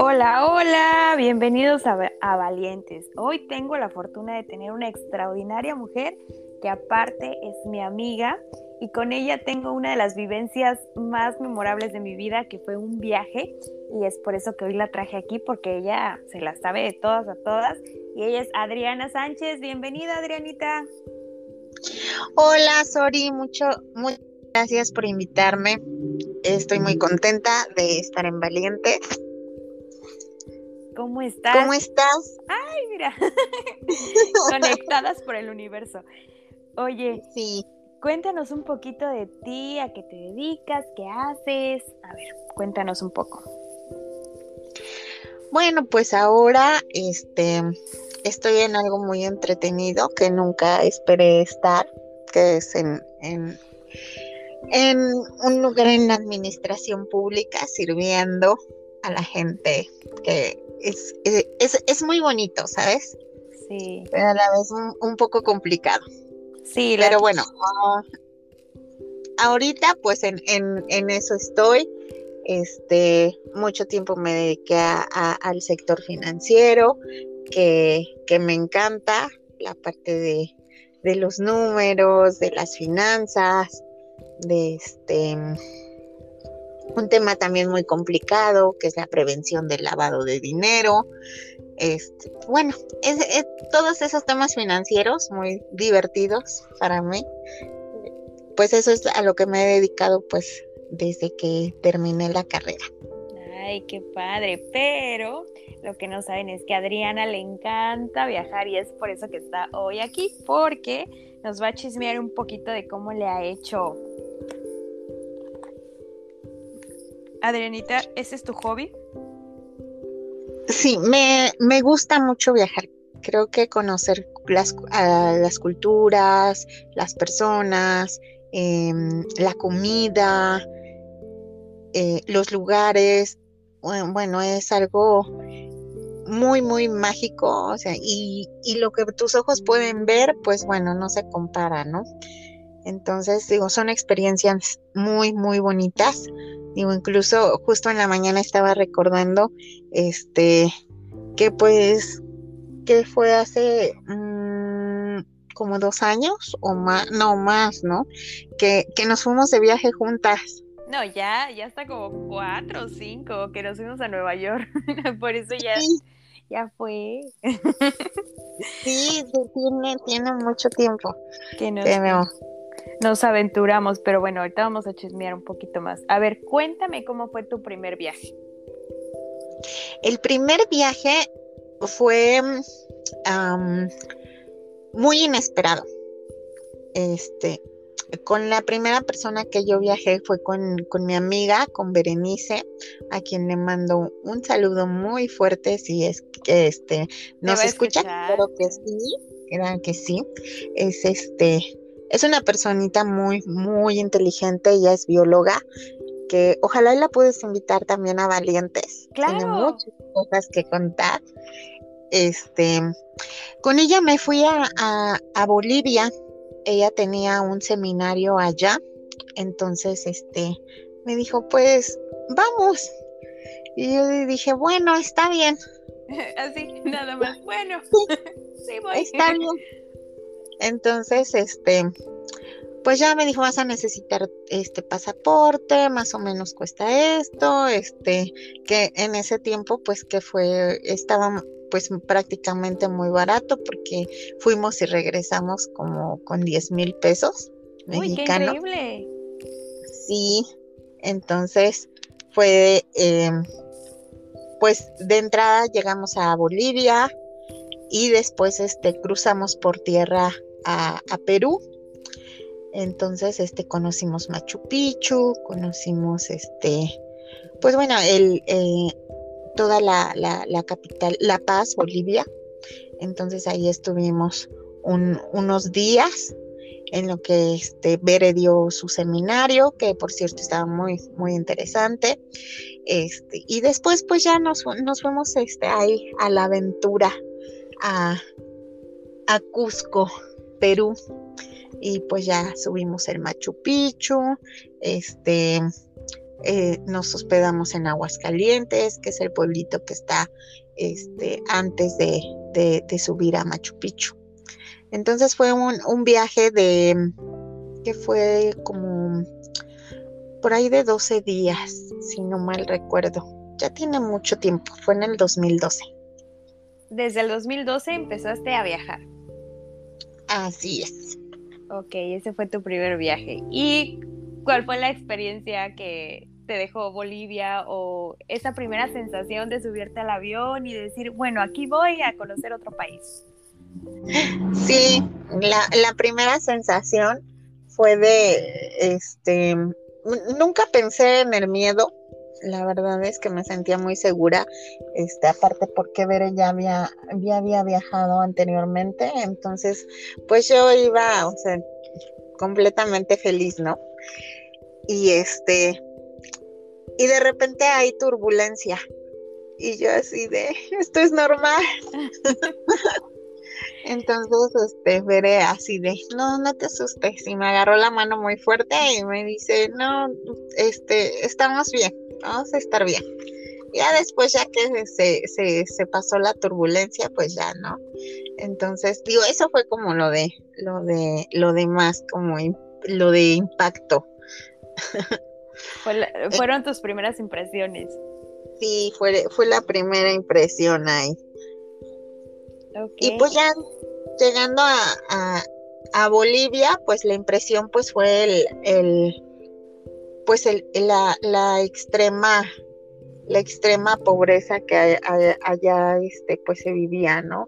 Hola, hola, bienvenidos a, Valientes. Hoy tengo la fortuna de tener una extraordinaria mujer que aparte es mi amiga y con ella tengo una de las vivencias más memorables de mi vida que fue un viaje y es por eso que hoy la traje aquí porque ella se la sabe de todas a todas y ella es Adriana Sánchez. Bienvenida Adrianita. Hola Sori, mucho, muchas gracias por invitarme. Estoy muy contenta de estar en Valientes ¿Cómo estás? ¿Cómo estás? Ay, mira, conectadas por el universo. Oye, sí. cuéntanos un poquito de ti, a qué te dedicas, qué haces. A ver, cuéntanos un poco. Bueno, pues ahora este estoy en algo muy entretenido que nunca esperé estar, que es en, en, en un lugar en la administración pública sirviendo a la gente que es, es, es muy bonito, ¿sabes? Sí. Pero a la vez un, poco complicado. Sí, pero bueno, ah, ahorita pues en, en, en, eso estoy. Este, mucho tiempo me dediqué a, al sector financiero, que, que, me encanta, la parte de, de los números, de las finanzas, de este un tema también muy complicado, que es la prevención del lavado de dinero. Este, bueno, es, todos esos temas financieros muy divertidos para mí. Pues eso es a lo que me he dedicado pues desde que terminé la carrera. Ay, qué padre, pero lo que no saben es que a Adriana le encanta viajar y es por eso que está hoy aquí, porque nos va a chismear un poquito de cómo le ha hecho Adrianita, ¿ese es tu hobby? Sí, me, me gusta mucho viajar. Creo que conocer las, las culturas, las personas, em, la comida, eh, los lugares, bueno, es algo muy, muy mágico, o sea, y, y, lo que tus ojos pueden ver, pues bueno, no se compara, ¿no? Entonces, digo, son experiencias muy, muy bonitas. Digo, incluso justo en la mañana estaba recordando, este, que pues, que fue hace mm, como dos años o más, no más, ¿no? Que, que nos fuimos de viaje juntas. No, ya, ya está como cuatro o cinco que nos fuimos a Nueva York. Por eso ya, ya fue. sí, tiene, tiene mucho tiempo. Que no nos aventuramos, pero bueno, ahorita vamos a chismear un poquito más. A ver, cuéntame cómo fue tu primer viaje. El primer viaje fue muy inesperado. Este, con la primera persona que yo viajé fue con, con, mi amiga, con Berenice, a quien le mando un saludo muy fuerte si es que este nos escucha, espero que sí, que sí. Es este es una personita muy, muy inteligente, ella es bióloga, que ojalá la puedes invitar también a Valientes. Claro. Tiene muchas cosas que contar. Este, con ella me fui a, a, Bolivia, ella tenía un seminario allá, entonces este, me dijo, pues vamos. Y yo dije, bueno, está bien. Así, nada más. Bueno, sí, voy. Está bien. Entonces, este, pues ya me dijo, vas a necesitar este pasaporte, más o menos cuesta esto, este, que en ese tiempo, pues que fue, estaba pues prácticamente muy barato porque fuimos y regresamos como con 10 mil pesos mexicanos. Uy, qué increíble. Sí, entonces fue, em, pues de entrada llegamos a Bolivia y después este cruzamos por tierra a, Perú. Entonces, este, conocimos Machu Picchu, conocimos, este, pues bueno, el, eh, toda la, la, capital, La Paz, Bolivia. Entonces ahí estuvimos unos días en lo que este Bere dio su seminario, que por cierto estaba muy, muy interesante. Este, y después pues ya nos, nos fuimos este, ahí a la aventura a, a Cusco. Perú. Y pues ya subimos el Machu Picchu, este, eh, nos hospedamos en Aguascalientes, que es el pueblito que está este, antes de, subir a Machu Picchu. Entonces fue un, un viaje de que fue como por ahí de 12 días, si no mal recuerdo. Ya tiene mucho tiempo, fue en el 2012. Desde el 2012 empezaste a viajar. Así es. Ok, ese fue tu primer viaje. ¿Y cuál fue la experiencia que te dejó Bolivia o esa primera sensación de subirte al avión y decir, bueno, aquí voy a conocer otro país? Sí, la, la primera sensación fue de, este, nunca pensé en el miedo, la verdad es que me sentía muy segura, este, aparte porque Bere ya había, ya había viajado anteriormente, entonces pues yo iba, o sea, completamente feliz, ¿no? Y este, y de repente hay turbulencia, y yo así de, esto es normal. Entonces, este, veré así de, no, no te asustes. Y me agarró la mano muy fuerte y me dice, no, este, estamos bien, vamos a estar bien. Ya después, ya que se, se, se pasó la turbulencia, pues ya, ¿no? Entonces, digo, eso fue como lo de, lo de, lo de más, como lo de impacto. fueron tus primeras impresiones. Sí, fue, fue la primera impresión ahí. Y pues ya llegando a, a, Bolivia, pues la impresión pues fue el, el pues el, la, la extrema la extrema pobreza que allá este pues se vivía, ¿no?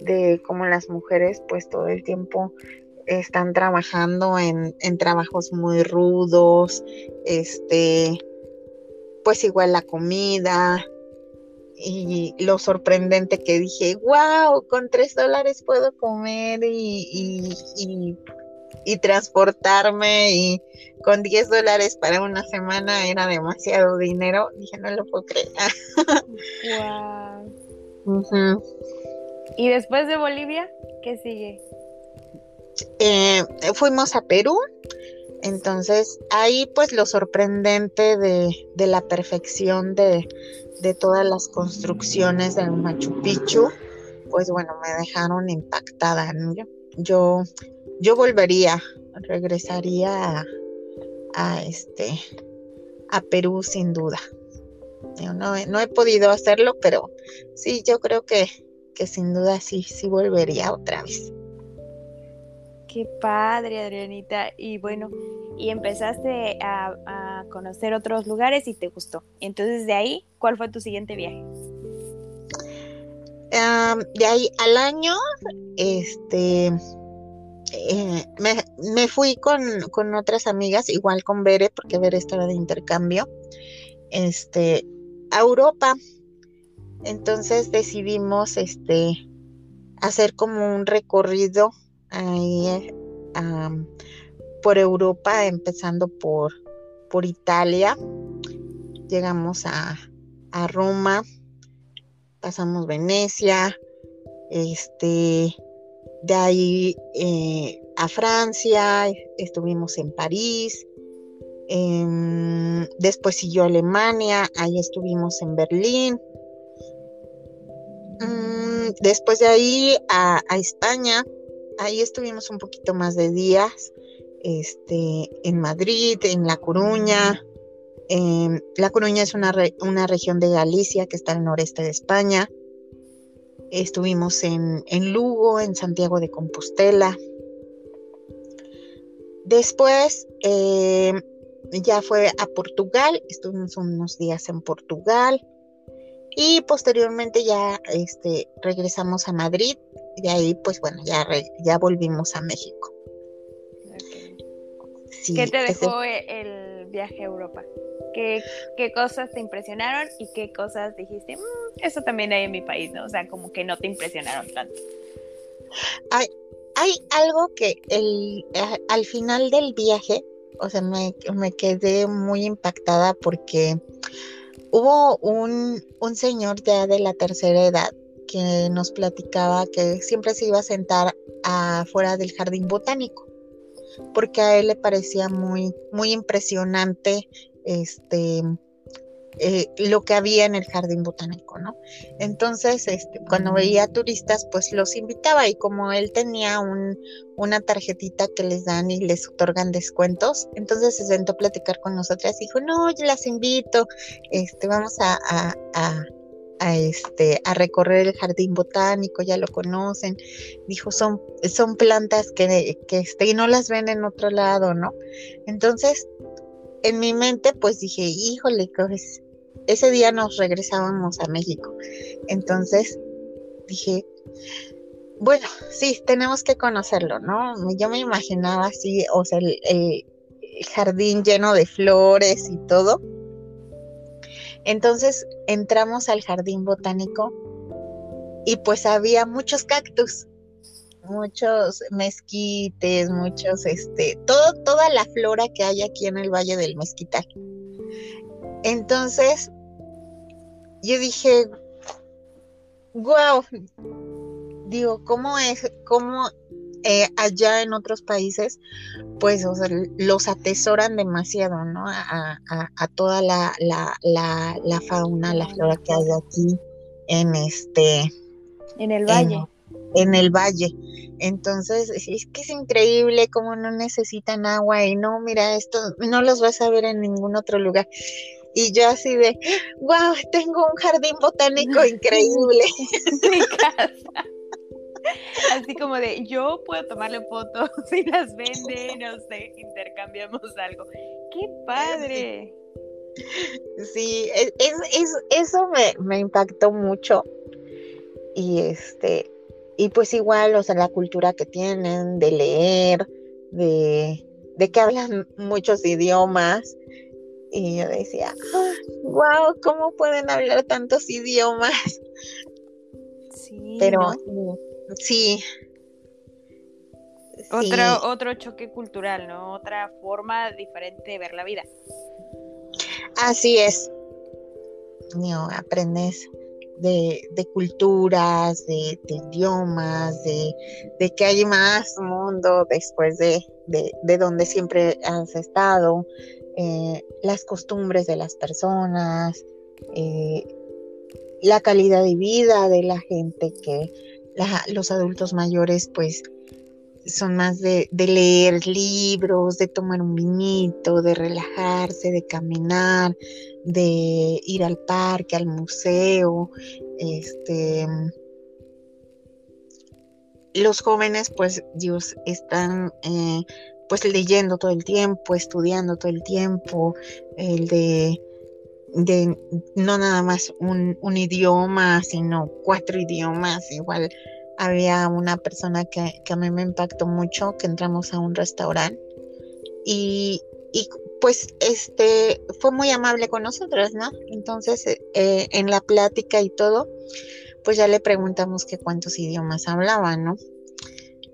De cómo las mujeres pues todo el tiempo están trabajando en, en trabajos muy rudos, este, pues igual la comida, y lo sorprendente que dije, wow, con tres dólares puedo comer y, y, transportarme y con diez dólares para una semana era demasiado dinero. Dije, no lo puedo creer. wow. ¿Y después de Bolivia, qué sigue? Eh, fuimos a Perú. Entonces ahí pues lo sorprendente de, de la perfección de, de todas las construcciones del Machu Picchu, pues bueno, me dejaron impactada. Yo, yo volvería, regresaría a, este a Perú sin duda. Yo no, no, he podido hacerlo, pero sí, yo creo que, que sin duda sí, sí volvería otra vez. Qué padre, Adrianita. Y bueno, y empezaste a, conocer otros lugares y te gustó. Entonces, de ahí, ¿cuál fue tu siguiente viaje? de ahí al año, este, eh, me, fui con, con, otras amigas, igual con Bere, porque Bere estaba de intercambio, este, a Europa. Entonces decidimos, este, hacer como un recorrido ahí por Europa, empezando por, por Italia. Llegamos a, Roma, pasamos Venecia, este, de ahí eh, a Francia, estuvimos en París, em, después siguió Alemania, ahí estuvimos en Berlín, mm, después de ahí a, España, ahí estuvimos un poquito más de días, este, en Madrid, en La Coruña. la Coruña es una, una, región de Galicia que está al noreste de España. Estuvimos en, en Lugo, en Santiago de Compostela. Después eh, ya fue a Portugal, estuvimos unos días en Portugal y posteriormente ya este, regresamos a Madrid de ahí, pues bueno, ya, ya volvimos a México. ¿Qué te dejó el viaje a Europa? ¿Qué, cosas te impresionaron y qué cosas dijiste, mm, eso también hay en mi país, ¿no? O sea, como que no te impresionaron tanto. Hay, hay algo que el, al final del viaje, o sea, me, me quedé muy impactada porque hubo un, un señor ya de la tercera edad que nos platicaba que siempre se iba a sentar afuera del jardín botánico, porque a él le parecía muy, muy impresionante este, eh, lo que había en el jardín botánico, ¿no? Entonces, este, cuando veía turistas, pues los invitaba y como él tenía un, una tarjetita que les dan y les otorgan descuentos, entonces se sentó a platicar con nosotras y dijo, no, yo las invito, este, vamos a, este a recorrer el jardín botánico, ya lo conocen. Dijo, son son plantas que que este y no las ven en otro lado, ¿no? Entonces, en mi mente pues dije, "Híjole, pues ese día nos regresábamos a México. Entonces dije, bueno, sí, tenemos que conocerlo, ¿no? Yo me imaginaba así, o sea, el, jardín lleno de flores y todo. Entonces entramos al jardín botánico y pues había muchos cactus, muchos mezquites, muchos, este, toda la flora que hay aquí en el Valle del Mezquital. Entonces, yo dije, wow, digo, ¿cómo es, cómo eh, allá en otros países, pues, o sea, los atesoran demasiado, ¿no? A, toda la, la, la, fauna, la flora que hay aquí en este... En el valle. En, el valle. Entonces, es que es increíble cómo no necesitan agua y no, mira, esto no los vas a ver en ningún otro lugar. Y yo así de, wow, tengo un jardín botánico increíble. Mi casa. Así como de, yo puedo tomarle fotos y las venden, no sé, intercambiamos algo. ¡Qué padre! Sí, es, es, eso me, me impactó mucho. Y este, y pues igual, o sea, la cultura que tienen de leer, de, de que hablan muchos idiomas. Y yo decía, wow, ¿cómo pueden hablar tantos idiomas? Sí. Pero sí. Otro, otro choque cultural, ¿no? Otra forma diferente de ver la vida. Así es. No, aprendes de, de culturas, de, idiomas, de, de, que hay más mundo después de, de donde siempre has estado. Eh, las costumbres de las personas, eh, la calidad de vida de la gente, que los adultos mayores pues son más de, leer libros, de tomar un vinito, de relajarse, de caminar, de ir al parque, al museo, este los jóvenes pues Dios están eh, pues leyendo todo el tiempo, estudiando todo el tiempo, el de, de no nada más un, idioma, sino cuatro idiomas. Igual había una persona que, a mí me impactó mucho, que entramos a un restaurante y, pues este fue muy amable con nosotros, ¿no? Entonces eh, en la plática y todo, pues ya le preguntamos que cuántos idiomas hablaba, ¿no?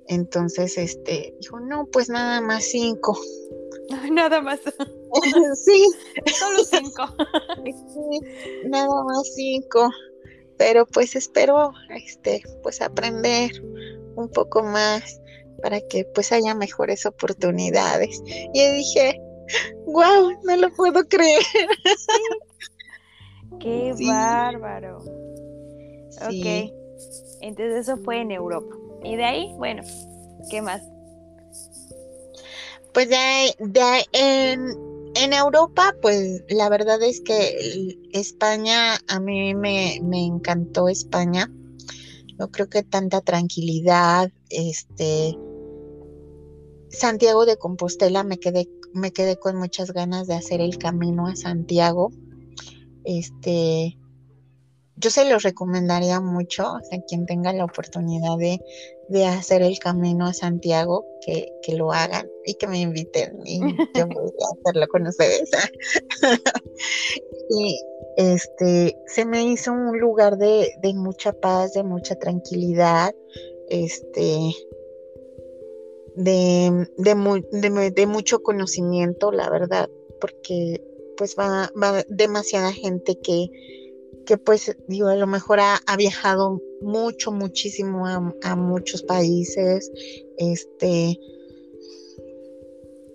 Entonces, este, dijo, no, pues nada más cinco. Nada más. sí. Solo cinco. sí, nada más cinco. Pero pues espero, este, pues aprender un poco más para que pues haya mejores oportunidades. Y dije, wow, no lo puedo creer. Qué bárbaro. Ok. Entonces eso fue en Europa. Y de ahí, bueno, ¿qué más? Pues de, de en, en, Europa, pues la verdad es que España, a mí me, me encantó España. Yo creo que tanta tranquilidad, este, Santiago de Compostela me quedé, me quedé con muchas ganas de hacer el camino a Santiago. Este, yo se los recomendaría mucho, a quien tenga la oportunidad de, hacer el camino a Santiago, que, lo hagan y que me inviten y yo voy a hacerlo con ustedes. y este, se me hizo un lugar de, mucha paz, de mucha tranquilidad, este, de, de, de mucho conocimiento, la verdad, porque pues va, va demasiada gente que que pues digo, a lo mejor ha, viajado mucho, muchísimo a, muchos países, este,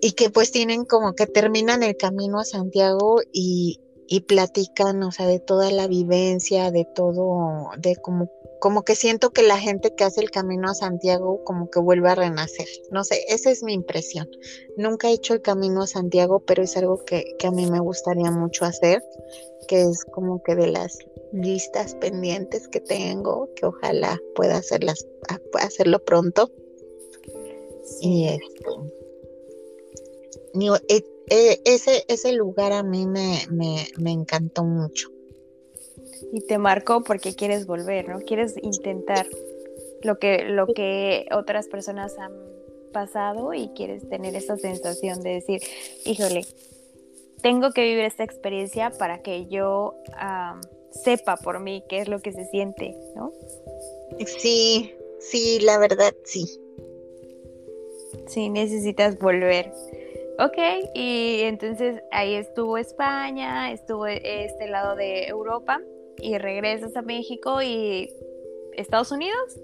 y que pues tienen como que terminan el camino a Santiago y, y platican, o sea, de toda la vivencia, de todo, de como como que siento que la gente que hace el camino a Santiago como que vuelve a renacer. No sé, esa es mi impresión. Nunca he hecho el camino a Santiago, pero es algo que, que a mí me gustaría mucho hacer, que es como que de las listas pendientes que tengo, que ojalá pueda hacerlas, hacerlo pronto. Y este, e, e, ese, ese lugar a mí me, me, me encantó mucho y te marcó porque quieres volver, ¿no? Quieres intentar lo que, lo que otras personas han pasado y quieres tener esa sensación de decir, híjole, tengo que vivir esta experiencia para que yo sepa por mí qué es lo que se siente, ¿no? Sí, sí, la verdad, sí. Sí, necesitas volver. Ok, y entonces ahí estuvo España, estuvo este lado de Europa y regresas a México y Estados Unidos.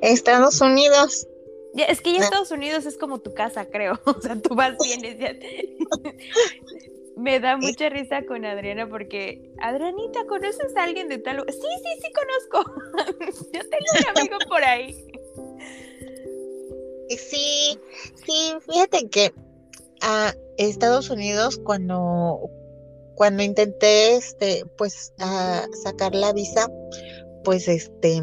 Estados Unidos. es que ya ah. Estados Unidos es como tu casa, creo. O sea, tú vas, vienes. Ya Me da mucha risa con Adriana porque, Adrianita, ¿conoces a alguien de tal? Sí, sí, sí conozco. Yo tengo un amigo por ahí. Sí, sí, fíjate que a Estados Unidos cuando cuando intenté, este, pues, sacar la visa, pues, este,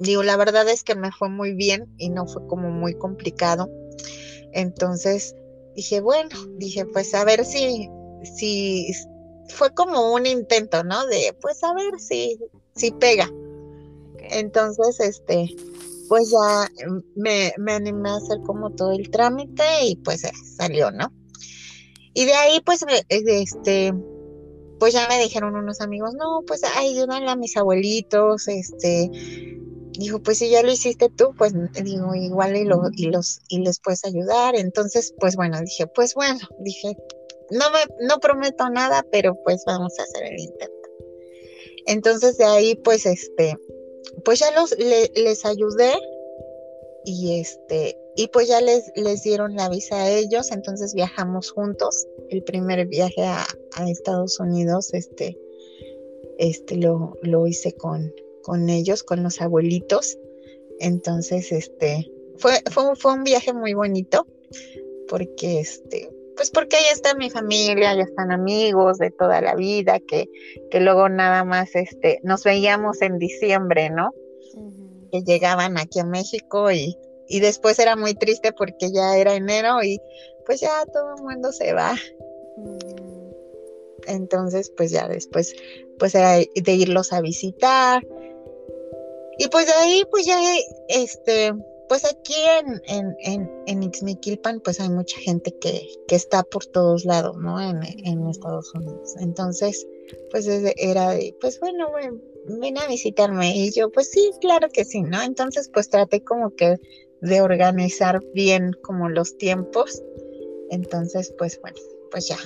digo, la verdad es que me fue muy bien y no fue como muy complicado. Entonces, dije, bueno, dije, pues, a ver si, si, fue como un intento, ¿no? De, pues, a ver si, si pega. Entonces, este, pues ya me, me animé a hacer como todo el trámite y pues salió, ¿no? Y de ahí, pues, este, pues ya me dijeron unos amigos, no, pues ayúdale a mis abuelitos, este, dijo, pues si ya lo hiciste tú, pues digo, igual y, lo, y los, y les puedes ayudar. Entonces, pues bueno, dije, pues bueno, dije, no me, no prometo nada, pero pues vamos a hacer el intento. Entonces de ahí, pues este, pues ya los, les ayudé y este, y pues ya les, les dieron la visa a ellos, entonces viajamos juntos. El primer viaje a, Estados Unidos, este, este lo, lo hice con, con ellos, con los abuelitos. Entonces, este, fue, fue, fue un viaje muy bonito, porque este, pues porque ahí está mi familia, ya están amigos de toda la vida, que, que luego nada más este, nos veíamos en diciembre, ¿no? Que llegaban aquí a México y y después era muy triste porque ya era enero y pues ya todo el mundo se va. Mm. Entonces, pues ya después, pues era de irlos a visitar. Y pues de ahí, pues ya, este, pues aquí en, en, en, en Ixmiquilpan, pues hay mucha gente que, que está por todos lados, ¿no? En, en Estados Unidos. Entonces, pues era de, pues bueno, ven a visitarme. Y yo, pues sí, claro que sí, ¿no? Entonces, pues traté como que de organizar bien como los tiempos. Entonces, pues bueno, pues ya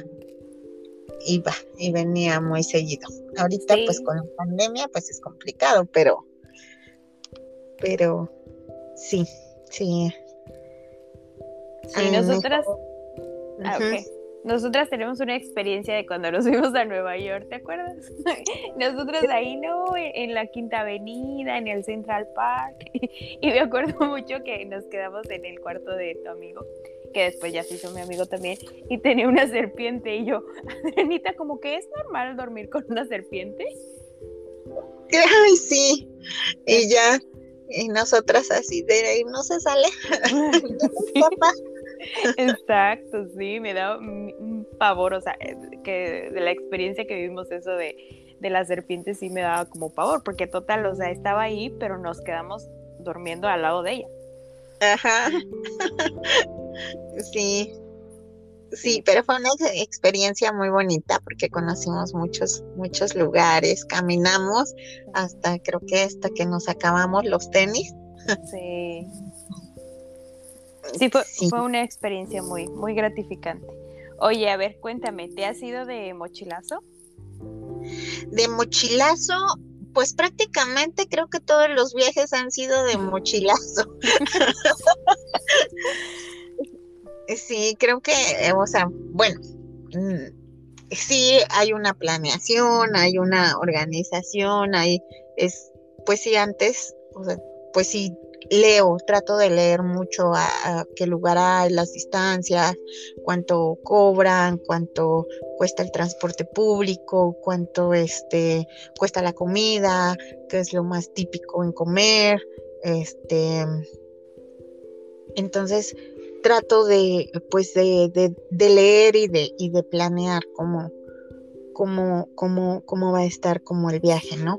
iba y venía muy seguido. Ahorita pues con la pandemia pues es complicado, pero pero sí, sí. Sí, nosotras ah, nosotras tenemos una experiencia de cuando nos fuimos a Nueva York, ¿te acuerdas? Nosotras ahí, ¿no? En la Quinta Avenida, en el Central Park. Y me acuerdo mucho que nos quedamos en el cuarto de tu amigo, que después ya se hizo mi amigo también, y tenía una serpiente. Y yo, Anita, como que es normal dormir con una serpiente. Ay, sí. Y ya, y nosotras así de ahí no se sale. Papá. Exacto, sí, me da un pavor, o sea, eh, que de la experiencia que vivimos eso de, de las serpientes sí me daba como pavor, porque total, o sea, estaba ahí, pero nos quedamos durmiendo al lado de ella. Ajá. sí. Sí, pero fue una experiencia muy bonita porque conocimos muchos, muchos lugares, caminamos hasta creo que hasta que nos acabamos los tenis. Sí. Sí, fue, una experiencia muy, muy gratificante. Oye, a ver, cuéntame, ¿te has ido de mochilazo? De mochilazo, pues prácticamente creo que todos los viajes han sido de mochilazo. Sí, creo que, eh, o sea, bueno, mm, sí hay una planeación, hay una organización, hay, es, pues sí, antes, o sea, pues sí, leo, trato de leer mucho a, qué lugar hay, las distancias, cuánto cobran, cuánto cuesta el transporte público, cuánto este cuesta la comida, qué es lo más típico en comer, este entonces trato de pues de, de, leer y de, y de planear cómo, cómo, cómo, cómo va a estar como el viaje, ¿no?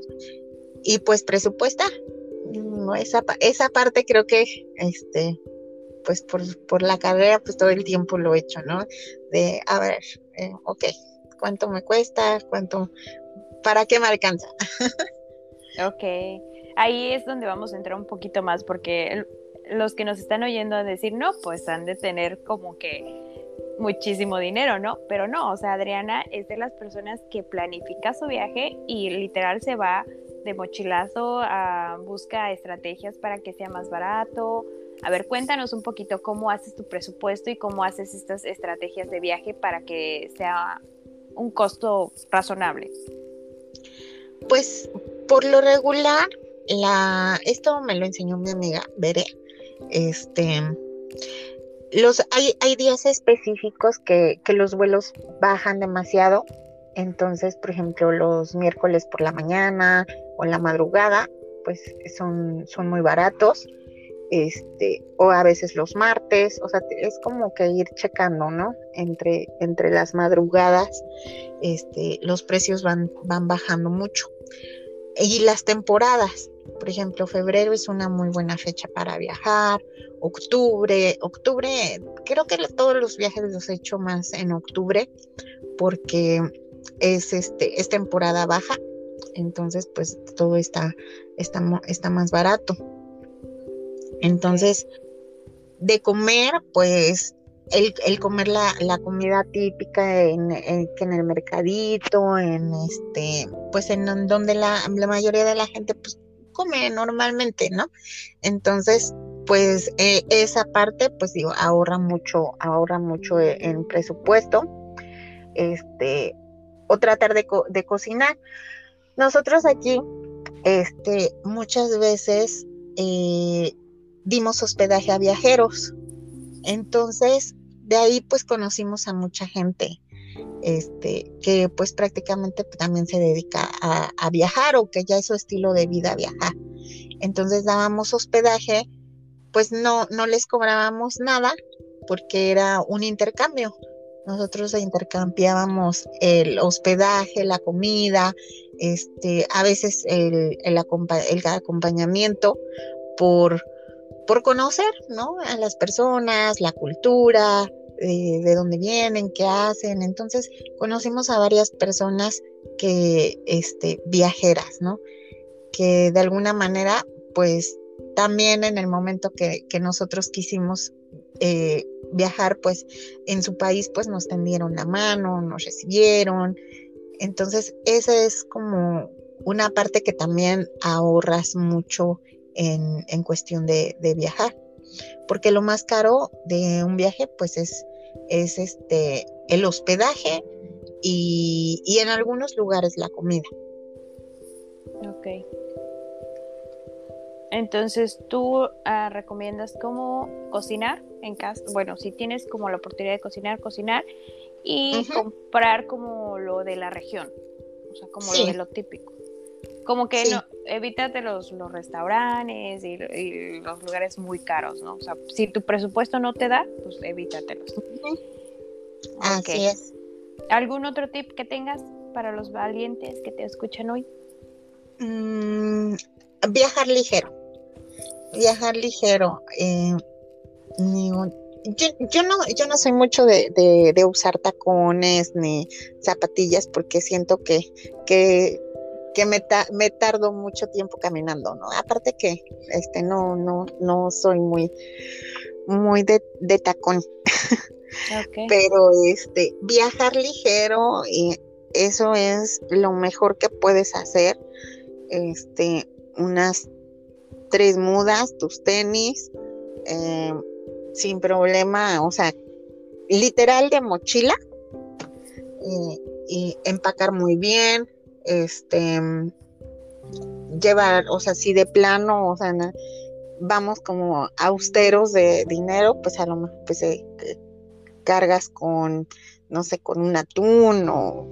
Y pues presupuesta, esa, esa parte creo que, este, pues por, por, la carrera, pues todo el tiempo lo he hecho, ¿no? De, a ver, eh, ok, ¿cuánto me cuesta? ¿Cuánto? ¿Para qué me alcanza? ok, ahí es donde vamos a entrar un poquito más porque los que nos están oyendo decir, no, pues han de tener como que muchísimo dinero, ¿no? Pero no, o sea, Adriana es de las personas que planifica su viaje y literal se va de mochilazo, a, busca estrategias para que sea más barato. A ver, cuéntanos un poquito cómo haces tu presupuesto y cómo haces estas estrategias de viaje para que sea un costo razonable. Pues por lo regular, la, esto me lo enseñó mi amiga Bere. Este, los, hay, hay días específicos que, que los vuelos bajan demasiado entonces, por ejemplo, los miércoles por la mañana o en la madrugada, pues son, son muy baratos. Este, o a veces los martes, o sea, es como que ir checando, ¿no? Entre, entre las madrugadas, este, los precios van, van bajando mucho. Y las temporadas, por ejemplo, febrero es una muy buena fecha para viajar, octubre, octubre, creo que todos los viajes los he hecho más en octubre, porque es, este, es temporada baja, entonces pues todo está, está, está más barato. Entonces, de comer, pues el, el comer la, la, comida típica en, en, el mercadito, en este, pues en donde la, la, mayoría de la gente pues come normalmente, ¿no? Entonces, pues eh, esa parte, pues digo, ahorra mucho, ahorra mucho en presupuesto. Este, o tratar de, de cocinar. Nosotros aquí, este, muchas veces eh, dimos hospedaje a viajeros. Entonces, de ahí pues conocimos a mucha gente este, que pues prácticamente también se dedica a, a, viajar o que ya es su estilo de vida viajar. Entonces dábamos hospedaje, pues no, no les cobrábamos nada porque era un intercambio. Nosotros intercambiábamos el hospedaje, la comida, este, a veces el, el, acompañamiento por, por conocer, ¿no? A las personas, la cultura, eh, de dónde vienen, qué hacen. Entonces, conocimos a varias personas que, este, viajeras, ¿no? Que de alguna manera, pues, también en el momento que, que nosotros quisimos eh, viajar, pues en su país, pues nos tendieron la mano, nos recibieron. Entonces, esa es como una parte que también ahorras mucho en, en cuestión de, viajar. Porque lo más caro de un viaje, pues es, es este el hospedaje y, y en algunos lugares la comida. Ok. Entonces, ¿tú ah, recomiendas cómo cocinar en casa? Bueno, si tienes como la oportunidad de cocinar, cocinar y comprar como lo de la región, o sea, como lo de lo típico. Como que no, evítate los, los restaurantes y, los lugares muy caros, ¿no? O sea, si tu presupuesto no te da, pues evítatelos. Así es. ¿Algún otro tip que tengas para los valientes que te escuchan hoy? Mm, viajar ligero viajar ligero. Eh, yo, no, yo no soy mucho de, de, usar tacones ni zapatillas porque siento que, que, que me, me, tardo mucho tiempo caminando, ¿no? Aparte que este no, no, no soy muy, muy de, de tacón. Pero este, viajar ligero, y eso es lo mejor que puedes hacer. Este, unas tres mudas, tus tenis, eh, sin problema, o sea, literal de mochila y, empacar muy bien, este llevar, o sea, si de plano, o sea, vamos como austeros de dinero, pues a lo mejor pues eh, cargas con, no sé, con un atún o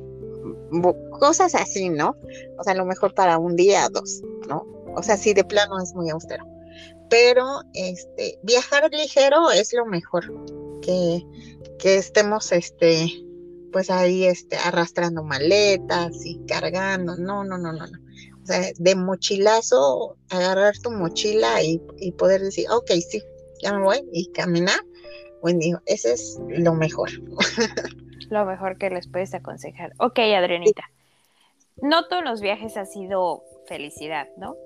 cosas así, ¿no? O sea, a lo mejor para un día, dos, ¿no? O sea, si de plano es muy austero. Pero este, viajar ligero es lo mejor, que, que estemos este, pues ahí este, arrastrando maletas y cargando. No, no, no, no, no. O sea, de mochilazo, agarrar tu mochila y, poder decir, ok, sí, ya me voy y caminar. Bueno, digo, ese es lo mejor. lo mejor que les puedes aconsejar. Ok, Adrianita. No todos los viajes ha sido felicidad, ¿no?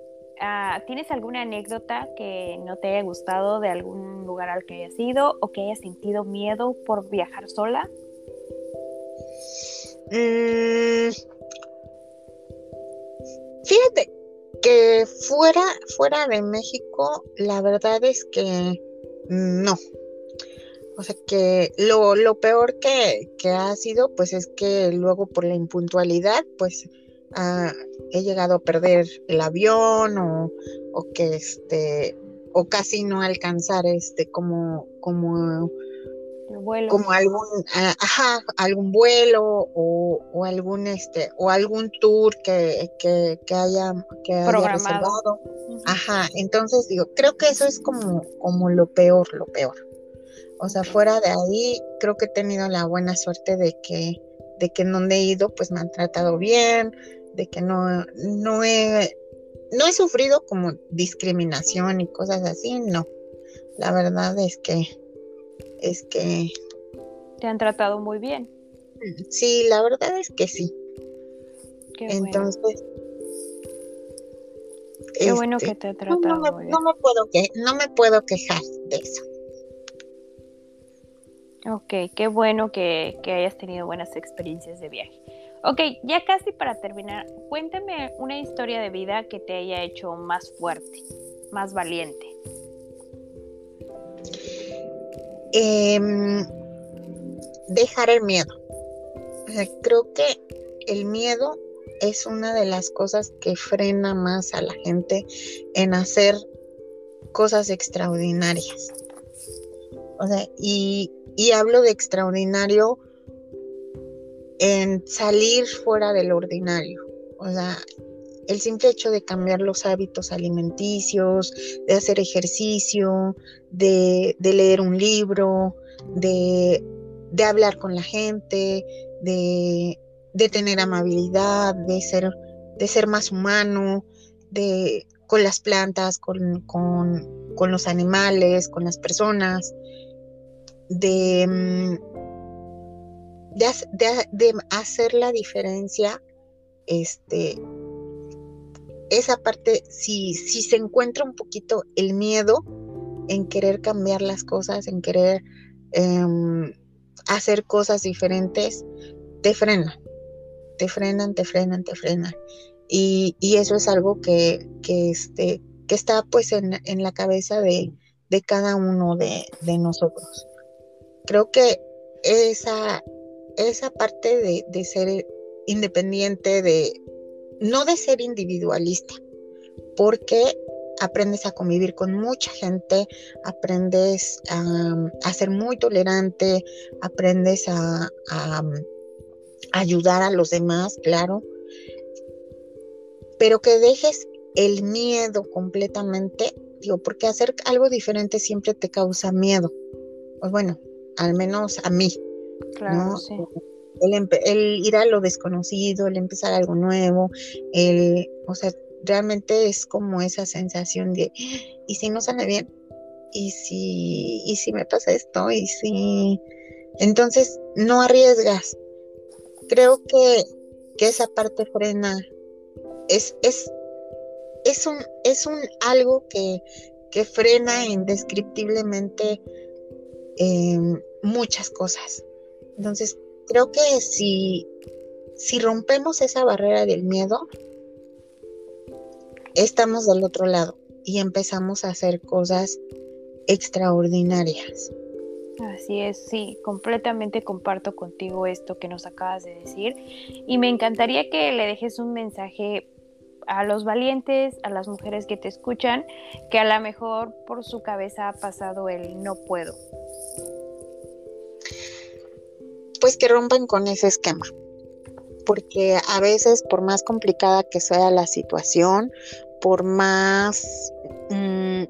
Ah, ¿Tienes alguna anécdota que no te haya gustado de algún lugar al que hayas ido o que hayas sentido miedo por viajar sola? Mm, fíjate que fuera, fuera de México, la verdad es que no. O sea que lo, lo peor que, que, ha sido, pues es que luego por la impuntualidad, pues ah, he llegado a perder el avión o, o, que este, o casi no alcanzar este como, como como algún, ajá, algún vuelo o, algún este o algún tour que, que, haya que haya reservado. Ajá, entonces digo, creo que eso es como, como lo peor, lo peor. O sea, fuera de ahí, creo que he tenido la buena suerte de que, de que en donde he ido, pues me han tratado bien, de que no, no he, no he sufrido como discriminación y cosas así, no. La verdad es que es que... Te han tratado muy bien. Sí, la verdad es que sí. Entonces... Qué bueno que este, te ha tratado no, muy bien. No me, puedo que, no me puedo quejar de eso. Ok, qué bueno que, que hayas tenido buenas experiencias de viaje. Ok, ya casi para terminar, cuéntame una historia de vida que te haya hecho más fuerte, más valiente. Em, dejar el miedo. creo que el miedo es una de las cosas que frena más a la gente en hacer cosas extraordinarias. O sea, y, y hablo de extraordinario en salir fuera del ordinario. O sea, el simple hecho de cambiar los hábitos alimenticios, de hacer ejercicio, de, leer un libro, de, hablar con la gente, de, tener amabilidad, de ser, de ser más humano, de, con las plantas, con, los animales, con las personas, de, de, hacer la diferencia este, esa parte, si, si se encuentra un poquito el miedo en querer cambiar las cosas, en querer em, hacer cosas diferentes, te frenan, te frenan, te frenan, te frenan. Y, eso es algo que, que, este, que está pues en, la cabeza de, cada uno de, nosotros. Creo que esa, esa parte de, ser independiente, de, no de ser individualista, porque aprendes a convivir con mucha gente, aprendes a, ser muy tolerante, aprendes a, ayudar a los demás, claro, pero que dejes el miedo completamente, digo, porque hacer algo diferente siempre te causa miedo. Pues bueno, al menos a mí. Claro, sí el, ir a lo desconocido, el empezar algo nuevo, el, o sea, realmente es como esa sensación de, ¿y si no sale bien? ¿Y si, y si me pasa esto? ¿Y si...? Entonces, no arriesgas. Creo que, que esa parte frena es, es, es, un, es un algo que, que frena indescriptiblemente em, muchas cosas. Entonces, creo que si, si rompemos esa barrera del miedo, estamos del otro lado y empezamos a hacer cosas extraordinarias. Así es, sí, completamente comparto contigo esto que nos acabas de decir y me encantaría que le dejes un mensaje a los valientes, a las mujeres que te escuchan, que a lo mejor por su cabeza ha pasado el no puedo. Pues que rompan con ese esquema, porque a veces por más complicada que sea la situación, por más mm,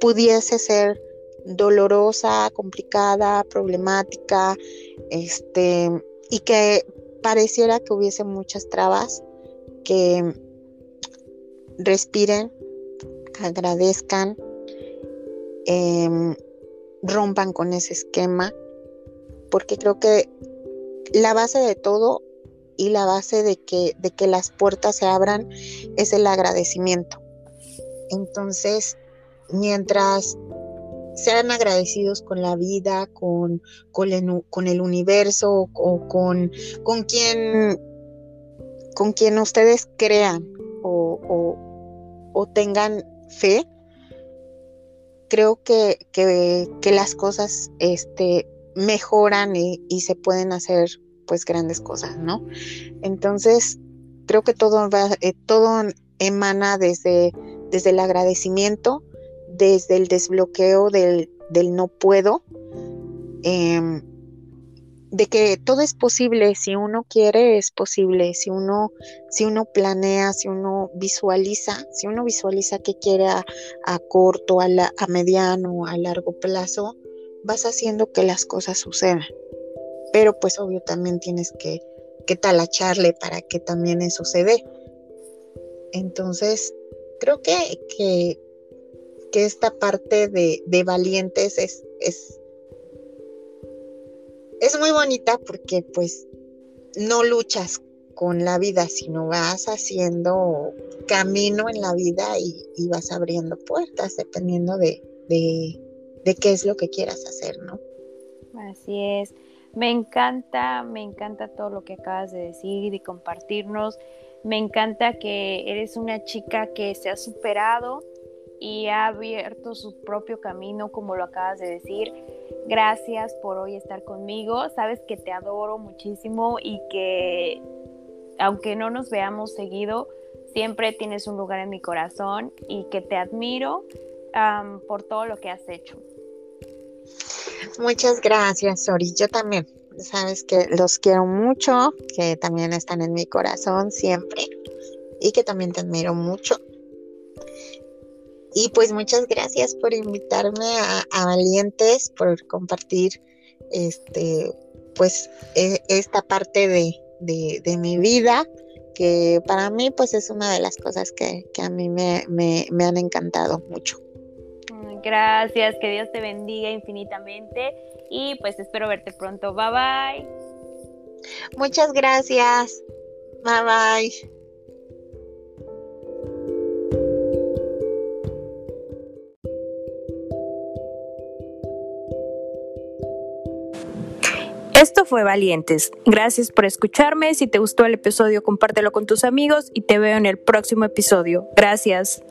pudiese ser dolorosa, complicada, problemática, este, y que pareciera que hubiese muchas trabas, que respiren, agradezcan, em, rompan con ese esquema, porque creo que la base de todo y la base de que, de que las puertas se abran es el agradecimiento. Entonces, mientras sean agradecidos con la vida, con, con, el, universo o con, con, quien, con quien ustedes crean o, tengan fe, creo que, que, las cosas este, mejoran y, se pueden hacer pues grandes cosas, ¿no? Entonces, creo que todo, va, eh, todo emana desde, desde el agradecimiento desde el desbloqueo del, no puedo, em, de que todo es posible, si uno quiere es posible, si uno, si uno planea, si uno visualiza, si uno visualiza que quiere a, corto, a, a mediano, a largo plazo, vas haciendo que las cosas sucedan. Pero pues obvio también tienes que, que talacharle para que también eso se dé. Entonces, creo que, que, que esta parte de, valientes es, es, es muy bonita porque pues no luchas con la vida, sino vas haciendo camino en la vida y, vas abriendo puertas dependiendo de, de, de, qué es lo que quieras hacer, ¿no? Así es. Me encanta, me encanta todo lo que acabas de decir y compartirnos. Me encanta que eres una chica que se ha superado, y ha abierto su propio camino, como lo acabas de decir. Gracias por hoy estar conmigo. Sabes que te adoro muchísimo y que aunque no nos veamos seguido, siempre tienes un lugar en mi corazón y que te admiro por todo lo que has hecho. Muchas gracias, Sori. Yo también. Sabes que los quiero mucho, que también están en mi corazón siempre y que también te admiro mucho y pues muchas gracias por invitarme a, Valientes, por compartir este, pues e, esta parte de, mi vida, que para mí pues es una de las cosas que, a mí me, me han encantado mucho. Gracias, que Dios te bendiga infinitamente y pues espero verte pronto. Bye bye. Muchas gracias. Bye bye. Esto fue Valientes. Gracias por escucharme. Si te gustó el episodio, compártelo con tus amigos y te veo en el próximo episodio. Gracias.